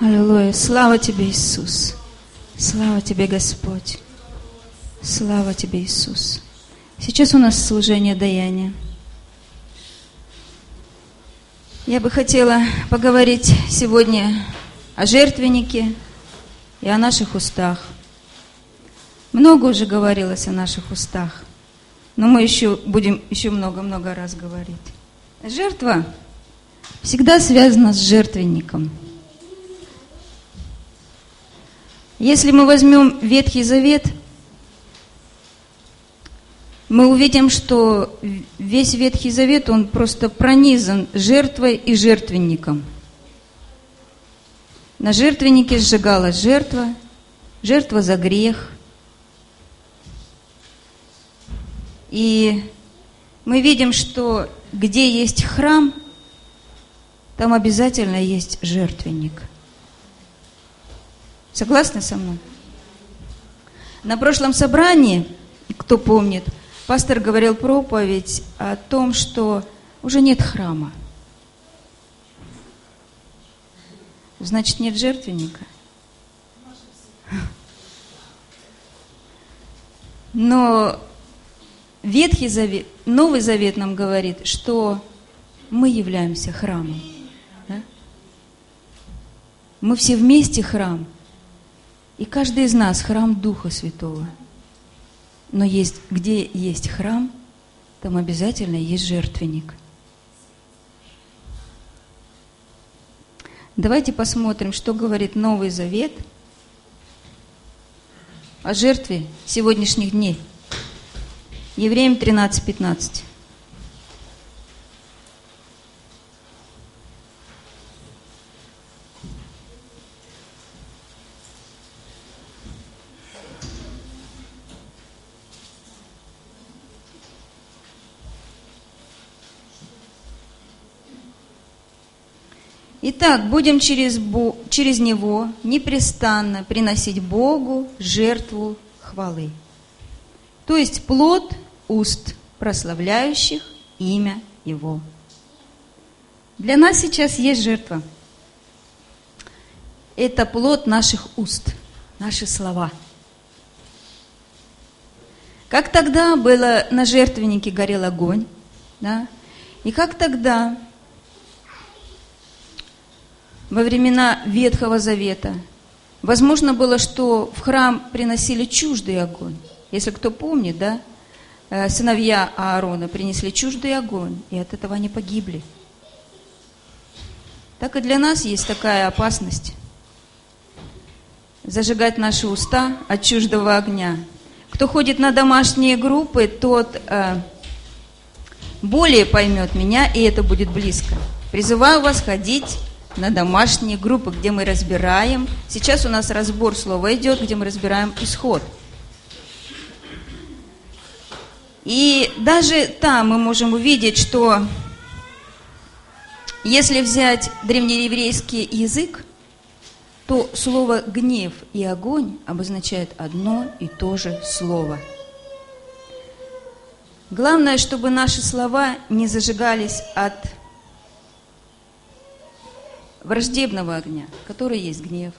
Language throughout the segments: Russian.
Аллилуйя. Слава Тебе, Иисус. Слава Тебе, Господь. Слава Тебе, Иисус. Сейчас у нас служение даяния. Я бы хотела поговорить сегодня о жертвеннике и о наших устах. Много уже говорилось о наших устах, но мы еще будем еще много-много раз говорить. Жертва всегда связана с жертвенником – Если мы возьмем Ветхий Завет, мы увидим, что весь Ветхий Завет, он просто пронизан жертвой и жертвенником. На жертвеннике сжигалась жертва, жертва за грех. И мы видим, что где есть храм, там обязательно есть жертвенник – Согласны со мной? На прошлом собрании, кто помнит, пастор говорил проповедь о том, что уже нет храма. Значит, нет жертвенника. Но Ветхий Завет, Новый Завет нам говорит, что мы являемся храмом. Да? Мы все вместе храм – и каждый из нас храм Духа Святого. Но есть, где есть храм, там обязательно есть жертвенник. Давайте посмотрим, что говорит Новый Завет о жертве сегодняшних дней. Евреям 13.15. Итак, будем через, Бо, через Него непрестанно приносить Богу жертву хвалы. То есть плод уст, прославляющих имя Его. Для нас сейчас есть жертва. Это плод наших уст, наши слова. Как тогда было на жертвеннике горел огонь, да? И как тогда во времена Ветхого Завета. Возможно было, что в храм приносили чуждый огонь. Если кто помнит, да, э, сыновья Аарона принесли чуждый огонь, и от этого они погибли. Так и для нас есть такая опасность. Зажигать наши уста от чуждого огня. Кто ходит на домашние группы, тот э, более поймет меня, и это будет близко. Призываю вас ходить на домашние группы, где мы разбираем. Сейчас у нас разбор слова идет, где мы разбираем исход. И даже там мы можем увидеть, что если взять древнееврейский язык, то слово «гнев» и «огонь» обозначает одно и то же слово. Главное, чтобы наши слова не зажигались от враждебного огня, который есть гнев,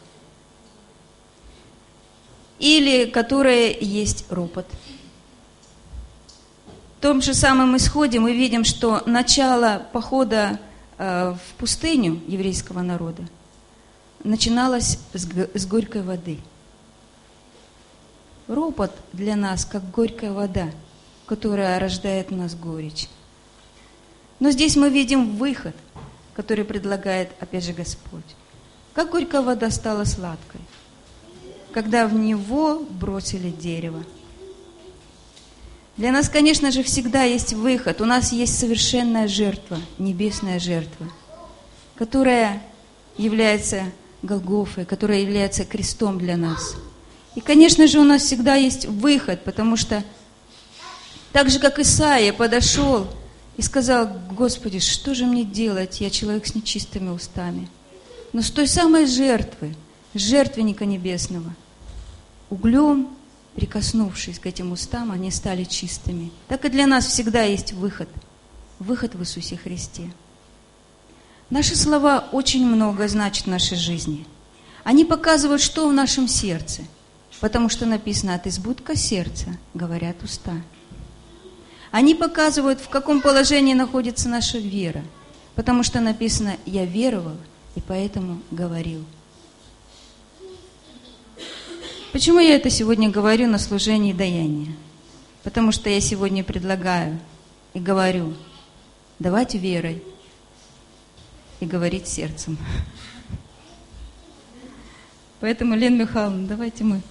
или которое есть ропот. В том же самом исходе мы видим, что начало похода э, в пустыню еврейского народа начиналось с, горькой воды. Ропот для нас как горькая вода, которая рождает в нас горечь. Но здесь мы видим выход – который предлагает, опять же, Господь. Как горькая вода стала сладкой, когда в него бросили дерево. Для нас, конечно же, всегда есть выход. У нас есть совершенная жертва, небесная жертва, которая является Голгофой, которая является крестом для нас. И, конечно же, у нас всегда есть выход, потому что так же, как Исаия подошел и сказал, Господи, что же мне делать, я человек с нечистыми устами. Но с той самой жертвы, жертвенника небесного, углем, прикоснувшись к этим устам, они стали чистыми. Так и для нас всегда есть выход. Выход в Иисусе Христе. Наши слова очень много значат в нашей жизни. Они показывают, что в нашем сердце. Потому что написано, от избудка сердца говорят уста. Они показывают, в каком положении находится наша вера. Потому что написано, я веровал и поэтому говорил. Почему я это сегодня говорю на служении даяния? Потому что я сегодня предлагаю и говорю, давать верой и говорить сердцем. Поэтому, Лен Михайловна, давайте мы